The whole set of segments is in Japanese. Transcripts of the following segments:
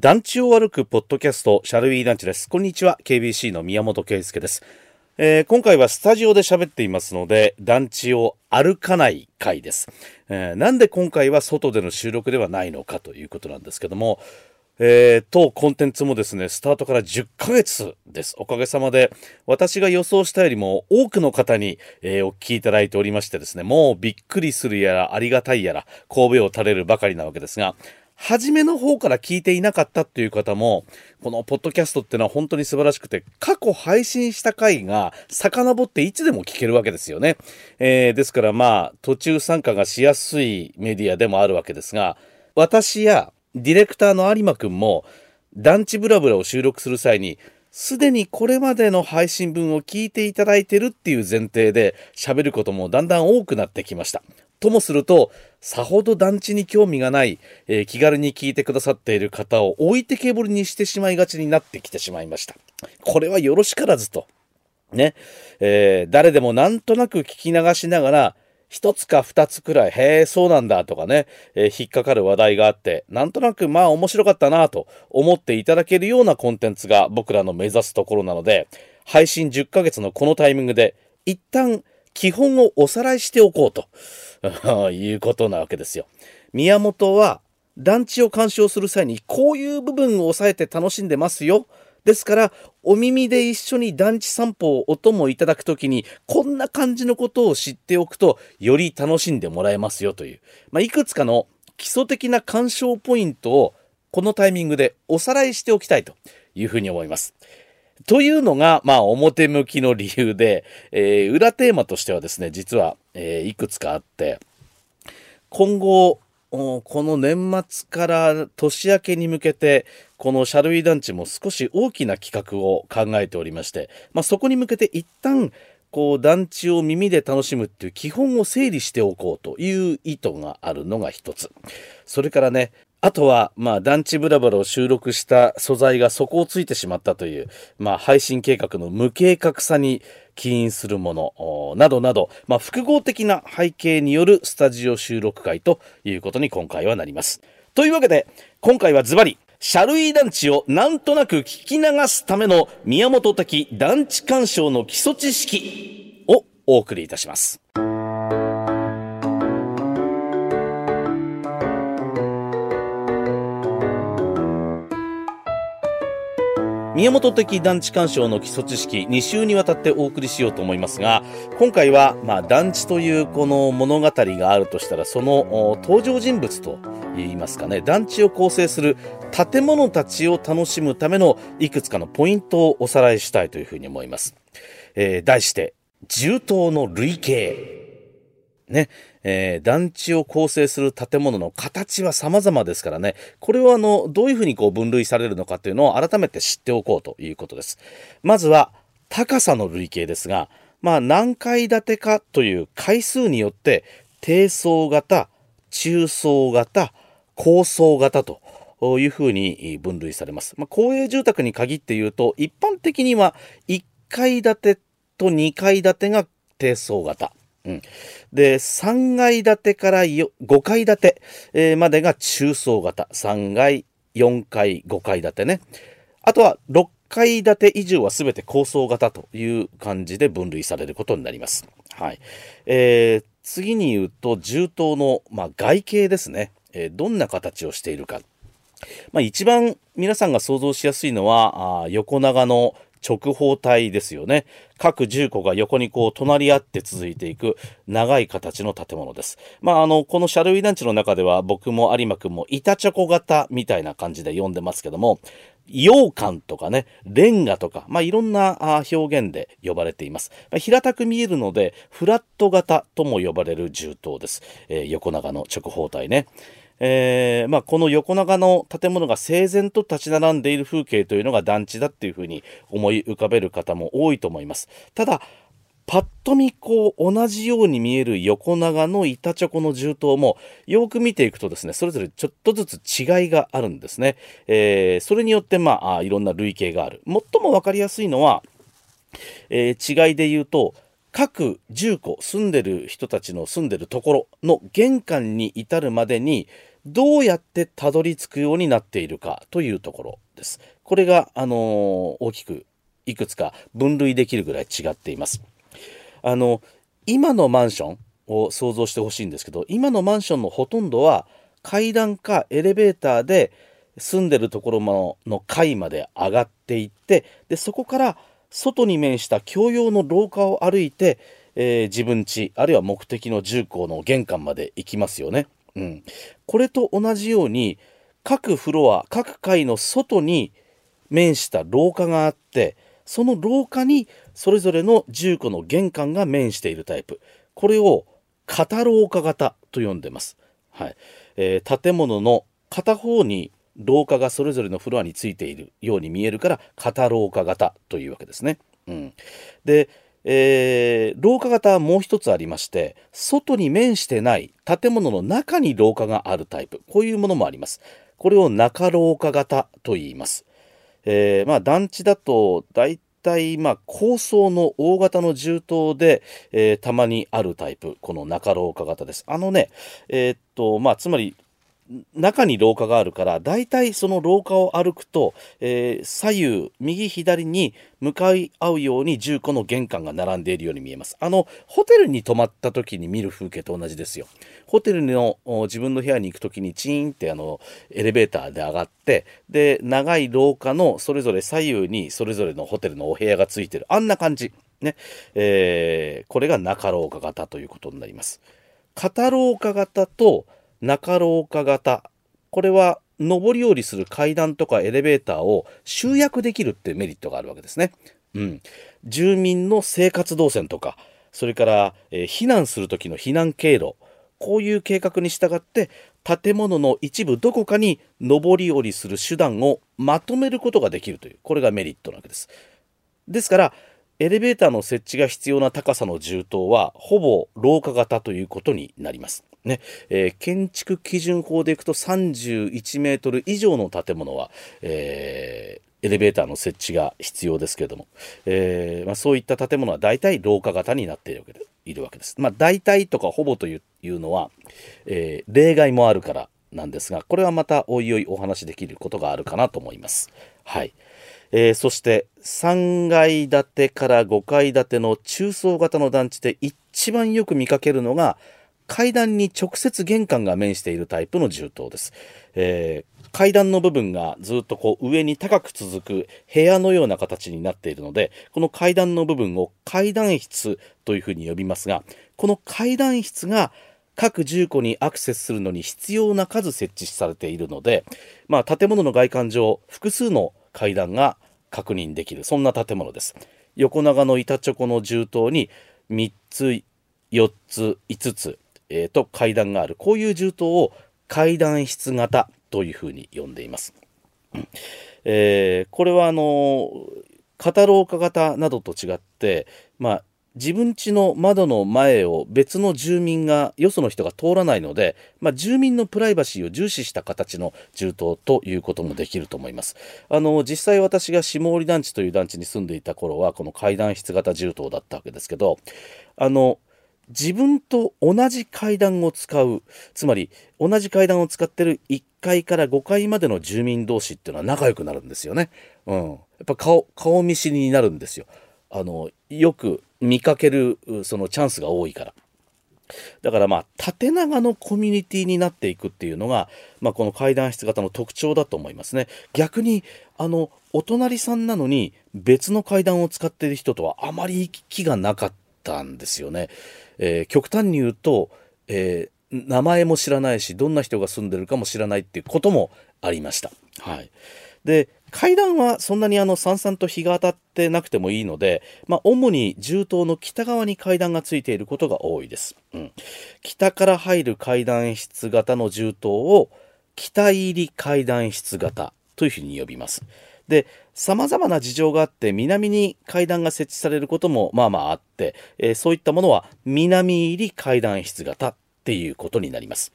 団地を歩くポッドキャスト、シャルウィー団地です。こんにちは、KBC の宮本圭介です。えー、今回はスタジオで喋っていますので、団地を歩かない回です、えー、なんで今回は外での収録ではないのかということなんですけども、えー、当コンテンツもですね、スタートから10ヶ月です。おかげさまで、私が予想したよりも多くの方に、えー、お聞きいただいておりましてですね、もうびっくりするやら、ありがたいやら、神戸を垂れるばかりなわけですが、初めの方から聞いていなかったという方も、このポッドキャストってのは本当に素晴らしくて、過去配信した回が遡っていつでも聞けるわけですよね。えー、ですからまあ、途中参加がしやすいメディアでもあるわけですが、私やディレクターの有馬くんも、団地ブラブラを収録する際に、すでにこれまでの配信分を聞いていただいてるっていう前提で喋ることもだんだん多くなってきました。ともすると、さほど団地に興味がない、えー、気軽に聞いてくださっている方を置いてけぼりにしてしまいがちになってきてしまいました。これはよろしからずと。ね。えー、誰でもなんとなく聞き流しながら、一つか二つくらい、へえ、そうなんだとかね、えー、引っかかる話題があって、なんとなくまあ面白かったなと思っていただけるようなコンテンツが僕らの目指すところなので、配信10ヶ月のこのタイミングで、一旦基本をおさらいしておこうと。いうことなわけですよ。宮本は団地を鑑賞する際にこういう部分を抑えて楽しんでますよ。ですからお耳で一緒に団地散歩をお供いただくときにこんな感じのことを知っておくとより楽しんでもらえますよという、まあ、いくつかの基礎的な鑑賞ポイントをこのタイミングでおさらいしておきたいというふうに思います。というのが、まあ、表向きの理由で、えー、裏テーマとしてはですね、実は、えー、いくつかあって、今後、この年末から年明けに向けて、このシャルウィ団地も少し大きな企画を考えておりまして、まあ、そこに向けて一旦、こう団地を耳で楽しむっていう基本を整理しておこうという意図があるのが一つ。それからね、あとは、まあ、団地ブラブラを収録した素材が底をついてしまったという、まあ、配信計画の無計画さに起因するもの、などなど、まあ、複合的な背景によるスタジオ収録会ということに今回はなります。というわけで、今回はズバリ、シャルイ団地をなんとなく聞き流すための宮本的団地鑑賞の基礎知識をお送りいたします。宮本的団地鑑賞の基礎知識2週にわたってお送りしようと思いますが、今回は、まあ、団地というこの物語があるとしたら、その登場人物と言いますかね、団地を構成する建物たちを楽しむためのいくつかのポイントをおさらいしたいというふうに思います。えー、題して、重棟の類型。ね、えー、団地を構成する建物の形は様々ですからね、これをあの、どういうふうにこう分類されるのかっていうのを改めて知っておこうということです。まずは、高さの類型ですが、まあ、何階建てかという階数によって、低層型、中層型、高層型というふうに分類されます。まあ、公営住宅に限って言うと、一般的には1階建てと2階建てが低層型。うん、で、3階建てから5階建て、までが中層型。3階、4階、5階建てね。あとは6階建て以上は全て高層型という感じで分類されることになります。はい。えー、次に言うと、銃刀の、まあ、外形ですね。えー、どんな形をしているか。まあ、一番皆さんが想像しやすいのは、あ横長の直方体ですよね。各10個が横にこう隣り合って続いていく長い形の建物です。まああの、このシャルウィ団地の中では僕も有馬くんも板チョコ型みたいな感じで呼んでますけども、羊羹とかね、レンガとか、まあ、いろんな表現で呼ばれています。まあ、平たく見えるので、フラット型とも呼ばれる銃刀です。えー、横長の直方体ね。えーまあ、この横長の建物が整然と立ち並んでいる風景というのが団地だっていうふうに思い浮かべる方も多いと思います。ただ、パッと見こう同じように見える横長の板チョコの銃刀もよく見ていくとですね、それぞれちょっとずつ違いがあるんですね。えー、それによってまあいろんな類型がある。最もわかりやすいのは、えー、違いで言うと、各住戸住んでる人たちの住んでるところの玄関に至るまでにどうやってたどり着くようになっているかというところです。これが、あのー、大きくいくつか分類できるぐらい違っています。あの、今のマンションを想像してほしいんですけど、今のマンションのほとんどは階段かエレベーターで住んでるところの階まで上がっていって、で、そこから外に面した共用の廊下を歩いて、えー、自分家、あるいは目的の住校の玄関まで行きますよね。うん。これと同じように、各フロア、各階の外に面した廊下があって、その廊下にそれぞれの住戸の玄関が面しているタイプ。これを片廊下型と呼んでます。はい。えー、建物の片方に廊下がそれぞれのフロアについているように見えるから片廊下型というわけですね。うん、で、えー、廊下型はもう一つありまして外に面してない建物の中に廊下があるタイプこういうものもあります。これを中廊下型と言います。えー、まあ団地だと大体まあ高層の大型の銃刀で、えー、たまにあるタイプこの中廊下型です。あのねえー、っとまあつまり中に廊下があるから、大体その廊下を歩くと、えー、左右、右左に向かい合うように10個の玄関が並んでいるように見えます。あの、ホテルに泊まった時に見る風景と同じですよ。ホテルの自分の部屋に行く時にチーンってあの、エレベーターで上がって、で、長い廊下のそれぞれ左右にそれぞれのホテルのお部屋がついてる。あんな感じ。ね。えー、これが中廊下型ということになります。片廊下型と、中廊下型これは上り下りする階段とかエレベーターを集約できるっていうメリットがあるわけですね。うん、住民の生活動線とかそれから、えー、避難する時の避難経路こういう計画に従って建物の一部どこかに上り下りする手段をまとめることができるというこれがメリットなわけです。ですからエレベーターの設置が必要な高さの銃刀はほぼ廊下型ということになります。ねえー、建築基準法でいくと31メートル以上の建物は、えー、エレベーターの設置が必要ですけれども、えー、まあ、そういった建物は大体廊下型になっているわけでいるわけです。まあ、大体とかほぼというのは、え例外もあるからなんですが、これはまたおいおいお話しできることがあるかなと思います。はい。えー、そして3階建てから5階建ての中層型の団地で一番よく見かけるのが階段に直接玄関が面しているタイプの銃刀です。えー、階段の部分がずっとこう上に高く続く部屋のような形になっているので、この階段の部分を階段室というふうに呼びますが、この階段室が各住戸にアクセスするのに必要な数設置されているので、まあ、建物の外観上、複数の階段が確認できる、そんな建物です。横長の板チョコの銃刀に3つ、4つ、5つ、えー、と階段があるこういう銃刀を階段室型というふうに呼んでいます。えー、これはあの片廊下型などと違って、まあ、自分家の窓の前を別の住民がよその人が通らないので、まあ、住民のプライバシーを重視した形の銃刀ということもできると思いますあの実際私が下織団地という団地に住んでいた頃はこの階段室型銃刀だったわけですけどあの自分と同じ階段を使うつまり同じ階段を使ってる1階から5階までの住民同士っていうのは仲良くなるんですよね。うん、やっぱ顔顔見知りになるんですよ。あのよく見かけるそのチャンスが多いから。だからまあ縦長のコミュニティになっていくっていうのが、まあ、この階段室型の特徴だと思いますね。逆にあのお隣さんなのに別の階段を使っている人とはあまり行き来がなかったんですよね。えー、極端に言うと、えー、名前も知らないしどんな人が住んでるかも知らないっていうこともありました。はい、で階段はそんなにあのさんさんと日が当たってなくてもいいので、まあ、主に銃刀の北側に階段がついていることが多いです。うん、北から入る階段室型の銃刀を北入り階段室型というふうに呼びます。で、様々な事情があって南に階段が設置されることもまあまああって、えー、そういったものは南入り階段室型っていうことになります。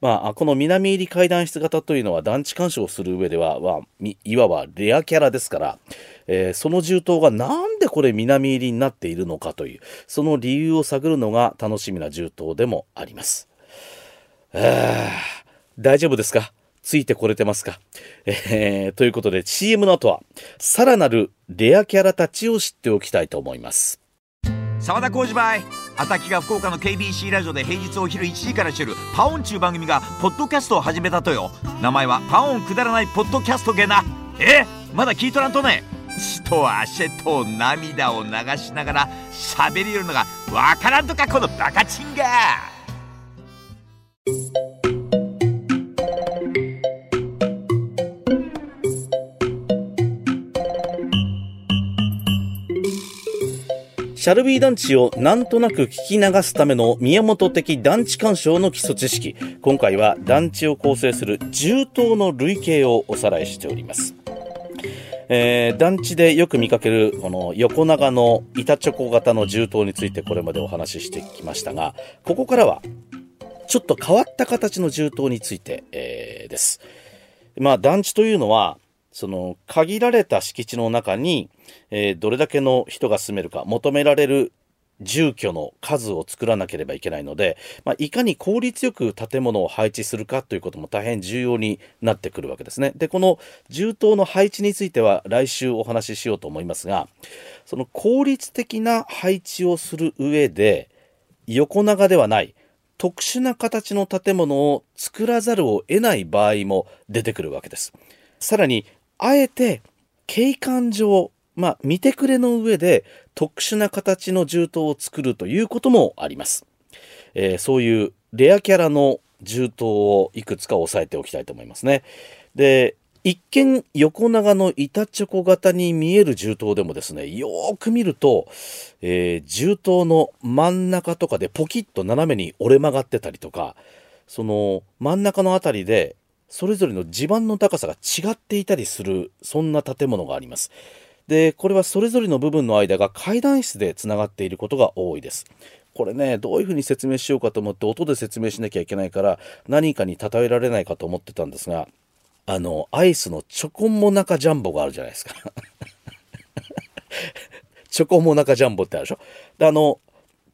まあ、この南入り階段室型というのは団地干渉する上では、まあ、いわばレアキャラですから、えー、その銃刀がなんでこれ南入りになっているのかという、その理由を探るのが楽しみな銃刀でもあります。え大丈夫ですか？ついてこれてますか、えー、ということで CM の後はさらなるレアキャラたちを知っておきたいと思います沢田浩二バイアタキが福岡の KBC ラジオで平日お昼1時からしてるパオンちゅう番組がポッドキャストを始めたとよ。名前はパオンくだらないポッドキャストゲな。え？まだ聞いとらんとね。血と汗と涙を流しながら喋りよるのがわからんとかこのバカチンがシャルビー団地をなんとなく聞き流すための宮本的団地鑑賞の基礎知識。今回は団地を構成する重棟の類型をおさらいしております。えー、団地でよく見かけるこの横長の板チョコ型の重棟についてこれまでお話ししてきましたが、ここからはちょっと変わった形の重棟について、えー、です。まあ団地というのはその限られた敷地の中に、えー、どれだけの人が住めるか求められる住居の数を作らなければいけないので、まあ、いかに効率よく建物を配置するかということも大変重要になってくるわけですね。で、この住棟の配置については来週お話ししようと思いますが、その効率的な配置をする上で、横長ではない特殊な形の建物を作らざるを得ない場合も出てくるわけです。さらにあえて景観上、まあ、見てくれの上で特殊な形の銃刀を作るということもあります。えー、そういうレアキャラの銃刀をいくつか押さえておきたいと思いますね。で、一見横長の板チョコ型に見える銃刀でもですね、よーく見ると、えー、銃刀の真ん中とかでポキッと斜めに折れ曲がってたりとか、その真ん中のあたりでそれぞれの地盤の高さが違っていたりするそんな建物があります。でこれはそれぞれの部分の間が階段室でつながっていることが多いです。これねどういうふうに説明しようかと思って音で説明しなきゃいけないから何かに例えられないかと思ってたんですがあのアイスのチョコモナカジャンボがあるじゃないですか。チョコモナカジャンボってあるでしょ？であの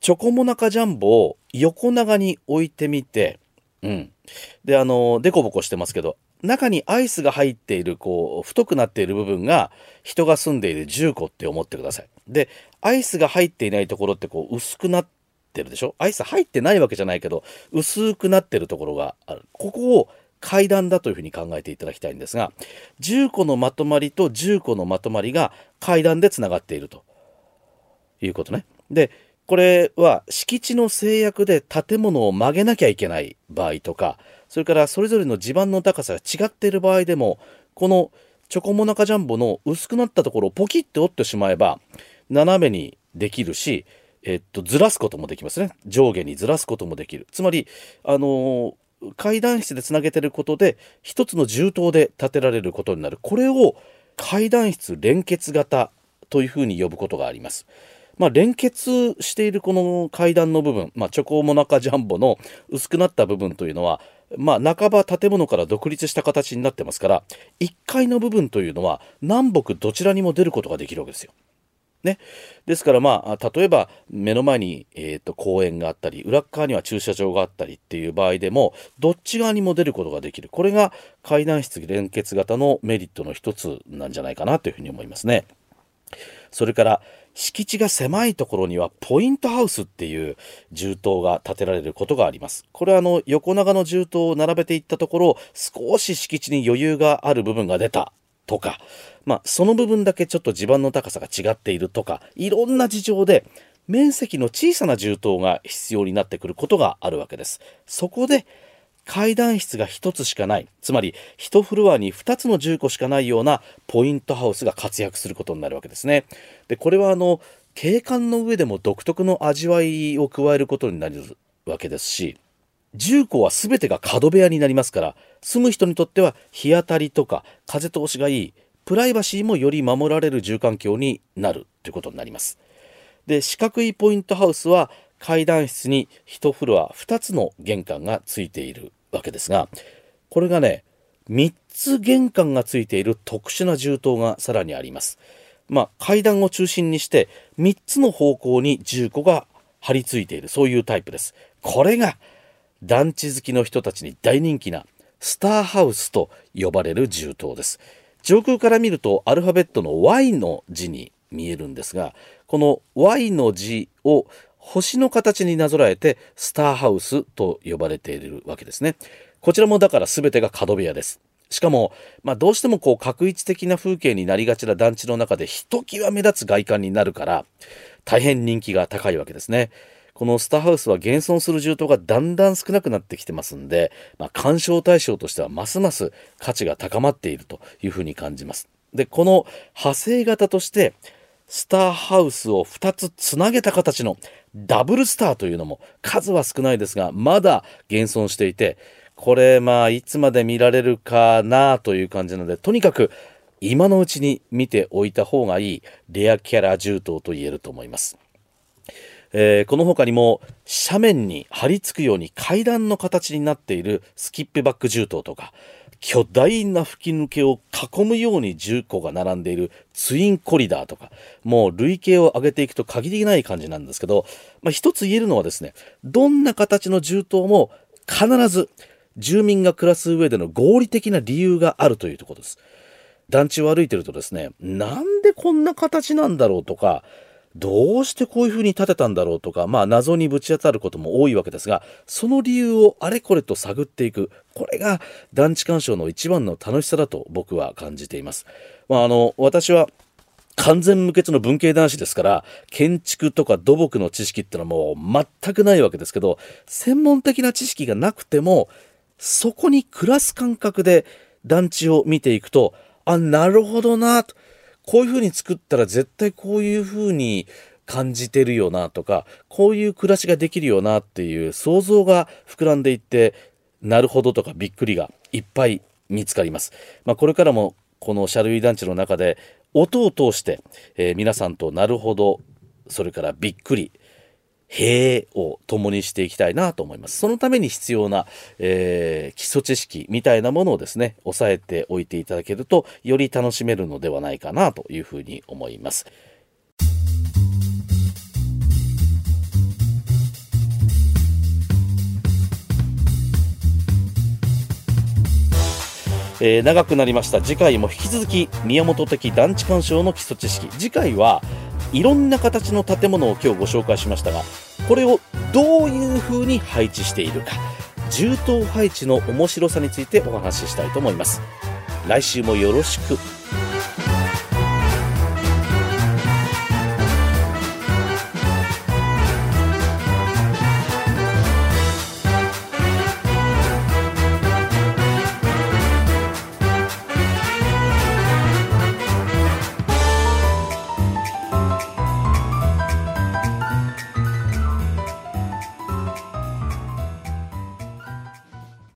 チョコモナカジャンボを横長に置いてみてうん。で、あの、デコボコしてますけど、中にアイスが入っている、こう、太くなっている部分が人が住んでいる住戸って思ってください。で、アイスが入っていないところってこう、薄くなってるでしょ？アイス入ってないわけじゃないけど、薄くなってるところがある。ここを階段だというふうに考えていただきたいんですが、10個のまとまりと10個のまとまりが階段でつながっているということね。で、これは敷地の制約で建物を曲げなきゃいけない場合とか、それからそれぞれの地盤の高さが違っている場合でも、このチョコモナカジャンボの薄くなったところをポキッて折ってしまえば、斜めにできるし、えっと、ずらすこともできますね。上下にずらすこともできる。つまり、あのー、階段室でつなげてることで、一つの銃刀で建てられることになる。これを階段室連結型というふうに呼ぶことがあります。まあ、連結しているこの階段の部分、まあ、チョコモナカジャンボの薄くなった部分というのは、まあ、半ば建物から独立した形になってますから、1階の部分というのは南北どちらにも出ることができるわけですよ。ね、ですからまあ例えば目の前に、えーと、公園があったり裏側には駐車場があったりっていう場合でもどっち側にも出ることができるこれが階段室連結型のメリットの一つなんじゃないかなというふうに思いますね。それから敷地が狭いところにはポイントハウスっていう銃刀が建てられることがあります。これはあの横長の銃刀を並べていったところ少し敷地に余裕がある部分が出たとか、まあ、その部分だけちょっと地盤の高さが違っているとかいろんな事情で面積の小さな銃刀が必要になってくることがあるわけです。そこで階段室が1つしかないつまり1フロアに2つの住戸しかないようなポイントハウスが活躍することになるわけですね。でこれはあの景観の上でも独特の味わいを加えることになるわけですし住戸は全てが角部屋になりますから住む人にとっては日当たりとか風通しがいいプライバシーもより守られる住環境になるということになります。で四角いポイントハウスは階段室に1フロア2つの玄関がついているわけですが、これがね、3つ玄関がついている特殊な銃刀がさらにあります。まあ、階段を中心にして、3つの方向に銃庫が張り付いている、そういうタイプです。これが、団地好きの人たちに大人気な、スターハウスと呼ばれる銃刀です上空から見るとアルファベットの Y の字に見えるんですがこの Y の字を星の形になぞらえてスターハウスと呼ばれているわけですねこちらもだから全てが角部屋ですしかも、まあ、どうしてもこう、確一的な風景になりがちな団地の中で、ひときわ目立つ外観になるから、大変人気が高いわけですね。このスターハウスは現存する銃刀がだんだん少なくなってきてますんで、まあ、鑑賞対象としてはますます価値が高まっているというふうに感じます。で、この派生型として、スターハウスを2つつなげた形のダブルスターというのも数は少ないですが、まだ現存していて、これまあいつまで見られるかなという感じなのでとにかく今のうちに見ておいた方がいいレアキャラ銃刀と言えると思います。えー、この他にも斜面に張り付くように階段の形になっているスキップバック銃刀とか巨大な吹き抜けを囲むように10個が並んでいるツインコリダーとかもう累計を上げていくと限りない感じなんですけど、まあ、一つ言えるのはですねどんな形の銃刀も必ず住民が暮らす上での合理的な理由があるというところです。団地を歩いてるとですね、なんでこんな形なんだろうとか、どうしてこういう風に建てたんだろうとか、まあ謎にぶち当たることも多いわけですが、その理由をあれこれと探っていく。これが団地鑑賞の一番の楽しさだと僕は感じています。まああの、私は完全無欠の文系男子ですから、建築とか土木の知識ってのはもう全くないわけですけど、専門的な知識がなくても、そこに暮らす感覚で団地を見ていくと、あ、なるほどな、と。こういうふうに作ったら絶対こういうふうに感じてるよなとか、こういう暮らしができるよなっていう想像が膨らんでいって、なるほどとかびっくりがいっぱい見つかります。まあ、これからもこのシャルイ団地の中で音を通して、えー、皆さんとなるほど、それからびっくり、へえを共にしていきたいなと思います。そのために必要な、えー、基礎知識みたいなものをですね、押さえておいていただけると、より楽しめるのではないかなというふうに思います。えー、長くなりました次回も引き続き宮本的団地鑑賞の基礎知識次回はいろんな形の建物を今日ご紹介しましたがこれをどういう風に配置しているか銃刀配置の面白さについてお話ししたいと思います。来週もよろしく